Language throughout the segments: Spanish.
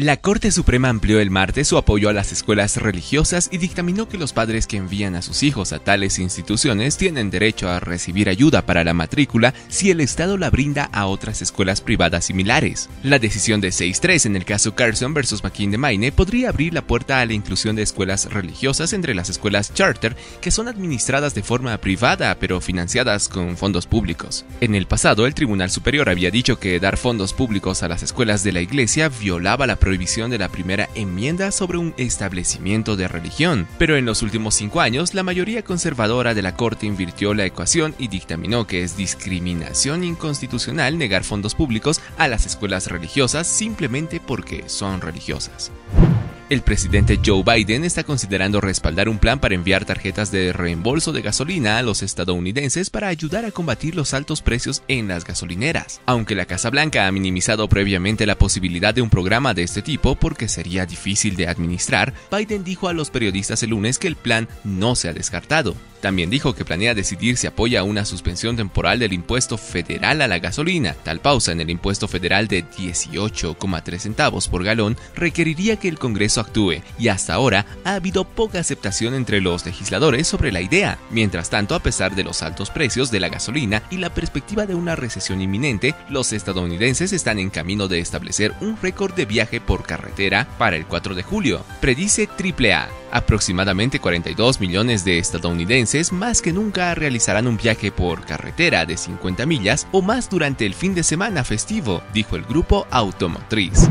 La Corte Suprema amplió el martes su apoyo a las escuelas religiosas y dictaminó que los padres que envían a sus hijos a tales instituciones tienen derecho a recibir ayuda para la matrícula si el Estado la brinda a otras escuelas privadas similares. La decisión de 6-3 en el caso Carson vs. McKean de Maine podría abrir la puerta a la inclusión de escuelas religiosas entre las escuelas charter que son administradas de forma privada pero financiadas con fondos públicos. En el pasado, el Tribunal Superior había dicho que dar fondos públicos a las escuelas de la Iglesia violaba la prohibición de la primera enmienda sobre un establecimiento de religión, pero en los últimos cinco años la mayoría conservadora de la Corte invirtió la ecuación y dictaminó que es discriminación inconstitucional negar fondos públicos a las escuelas religiosas simplemente porque son religiosas. El presidente Joe Biden está considerando respaldar un plan para enviar tarjetas de reembolso de gasolina a los estadounidenses para ayudar a combatir los altos precios en las gasolineras. Aunque la Casa Blanca ha minimizado previamente la posibilidad de un programa de este tipo porque sería difícil de administrar, Biden dijo a los periodistas el lunes que el plan no se ha descartado. También dijo que planea decidir si apoya una suspensión temporal del impuesto federal a la gasolina. Tal pausa en el impuesto federal de 18,3 centavos por galón requeriría que el Congreso actúe, y hasta ahora ha habido poca aceptación entre los legisladores sobre la idea. Mientras tanto, a pesar de los altos precios de la gasolina y la perspectiva de una recesión inminente, los estadounidenses están en camino de establecer un récord de viaje por carretera para el 4 de julio, predice AAA. Aproximadamente 42 millones de estadounidenses más que nunca realizarán un viaje por carretera de 50 millas o más durante el fin de semana festivo, dijo el grupo automotriz.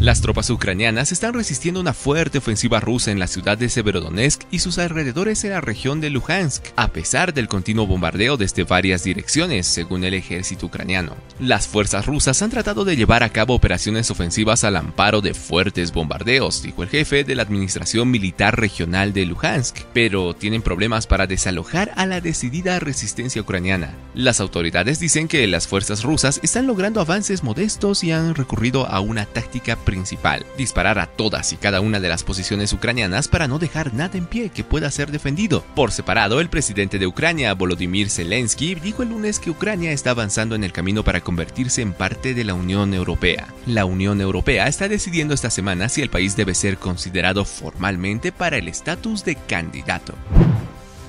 Las tropas ucranianas están resistiendo una fuerte ofensiva rusa en la ciudad de Severodonetsk y sus alrededores en la región de Luhansk, a pesar del continuo bombardeo desde varias direcciones, según el ejército ucraniano. Las fuerzas rusas han tratado de llevar a cabo operaciones ofensivas al amparo de fuertes bombardeos, dijo el jefe de la Administración Militar Regional de Luhansk, pero tienen problemas para desalojar a la decidida resistencia ucraniana. Las autoridades dicen que las fuerzas rusas están logrando avances modestos y han recurrido a una táctica principal, disparar a todas y cada una de las posiciones ucranianas para no dejar nada en pie que pueda ser defendido. Por separado, el presidente de Ucrania, Volodymyr Zelensky, dijo el lunes que Ucrania está avanzando en el camino para convertirse en parte de la Unión Europea. La Unión Europea está decidiendo esta semana si el país debe ser considerado formalmente para el estatus de candidato.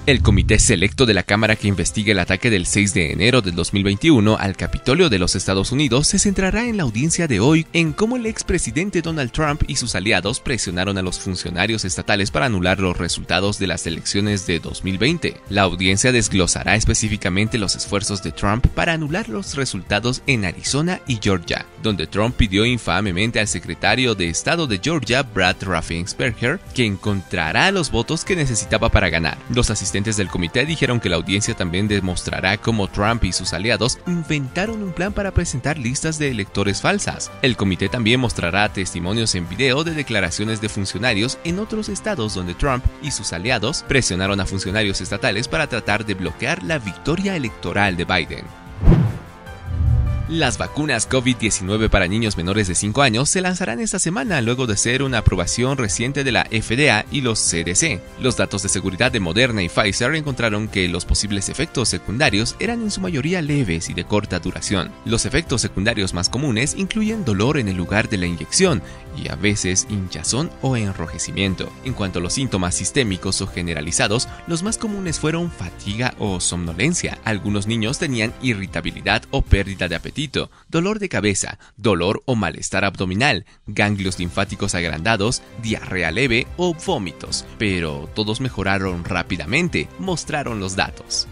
El comité selecto de la Cámara que investiga el ataque del 6 de enero del 2021 al Capitolio de los Estados Unidos se centrará en la audiencia de hoy en cómo el expresidente Donald Trump y sus aliados presionaron a los funcionarios estatales para anular los resultados de las elecciones de 2020. La audiencia desglosará específicamente los esfuerzos de Trump para anular los resultados en Arizona y Georgia, donde Trump pidió infamemente al secretario de Estado de Georgia, Brad Raffensperger, que encontrará los votos que necesitaba para ganar. Los del comité dijeron que la audiencia también demostrará cómo Trump y sus aliados inventaron un plan para presentar listas de electores falsas. El comité también mostrará testimonios en video de declaraciones de funcionarios en otros estados donde Trump y sus aliados presionaron a funcionarios estatales para tratar de bloquear la victoria electoral de Biden. Las vacunas COVID-19 para niños menores de 5 años se lanzarán esta semana luego de ser una aprobación reciente de la FDA y los CDC. Los datos de seguridad de Moderna y Pfizer encontraron que los posibles efectos secundarios eran en su mayoría leves y de corta duración. Los efectos secundarios más comunes incluyen dolor en el lugar de la inyección y a veces hinchazón o enrojecimiento. En cuanto a los síntomas sistémicos o generalizados, los más comunes fueron fatiga o somnolencia. Algunos niños tenían irritabilidad o pérdida de apetito dolor de cabeza, dolor o malestar abdominal, ganglios linfáticos agrandados, diarrea leve o vómitos, pero todos mejoraron rápidamente, mostraron los datos.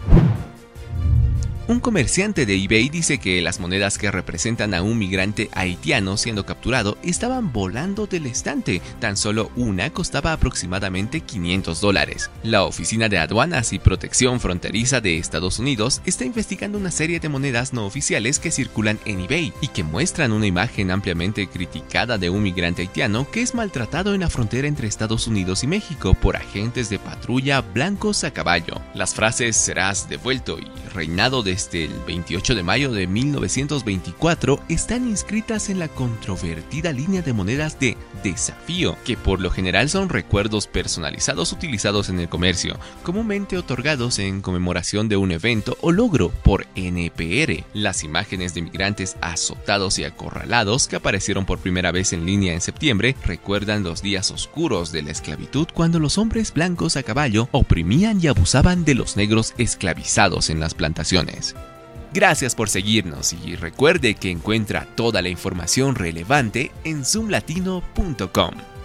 Un comerciante de eBay dice que las monedas que representan a un migrante haitiano siendo capturado estaban volando del estante. Tan solo una costaba aproximadamente 500 dólares. La Oficina de Aduanas y Protección Fronteriza de Estados Unidos está investigando una serie de monedas no oficiales que circulan en eBay y que muestran una imagen ampliamente criticada de un migrante haitiano que es maltratado en la frontera entre Estados Unidos y México por agentes de patrulla blancos a caballo. Las frases serás devuelto y reinado de desde el 28 de mayo de 1924 están inscritas en la controvertida línea de monedas de desafío, que por lo general son recuerdos personalizados utilizados en el comercio, comúnmente otorgados en conmemoración de un evento o logro por NPR. Las imágenes de migrantes azotados y acorralados que aparecieron por primera vez en línea en septiembre recuerdan los días oscuros de la esclavitud cuando los hombres blancos a caballo oprimían y abusaban de los negros esclavizados en las plantaciones. Gracias por seguirnos y recuerde que encuentra toda la información relevante en zoomlatino.com.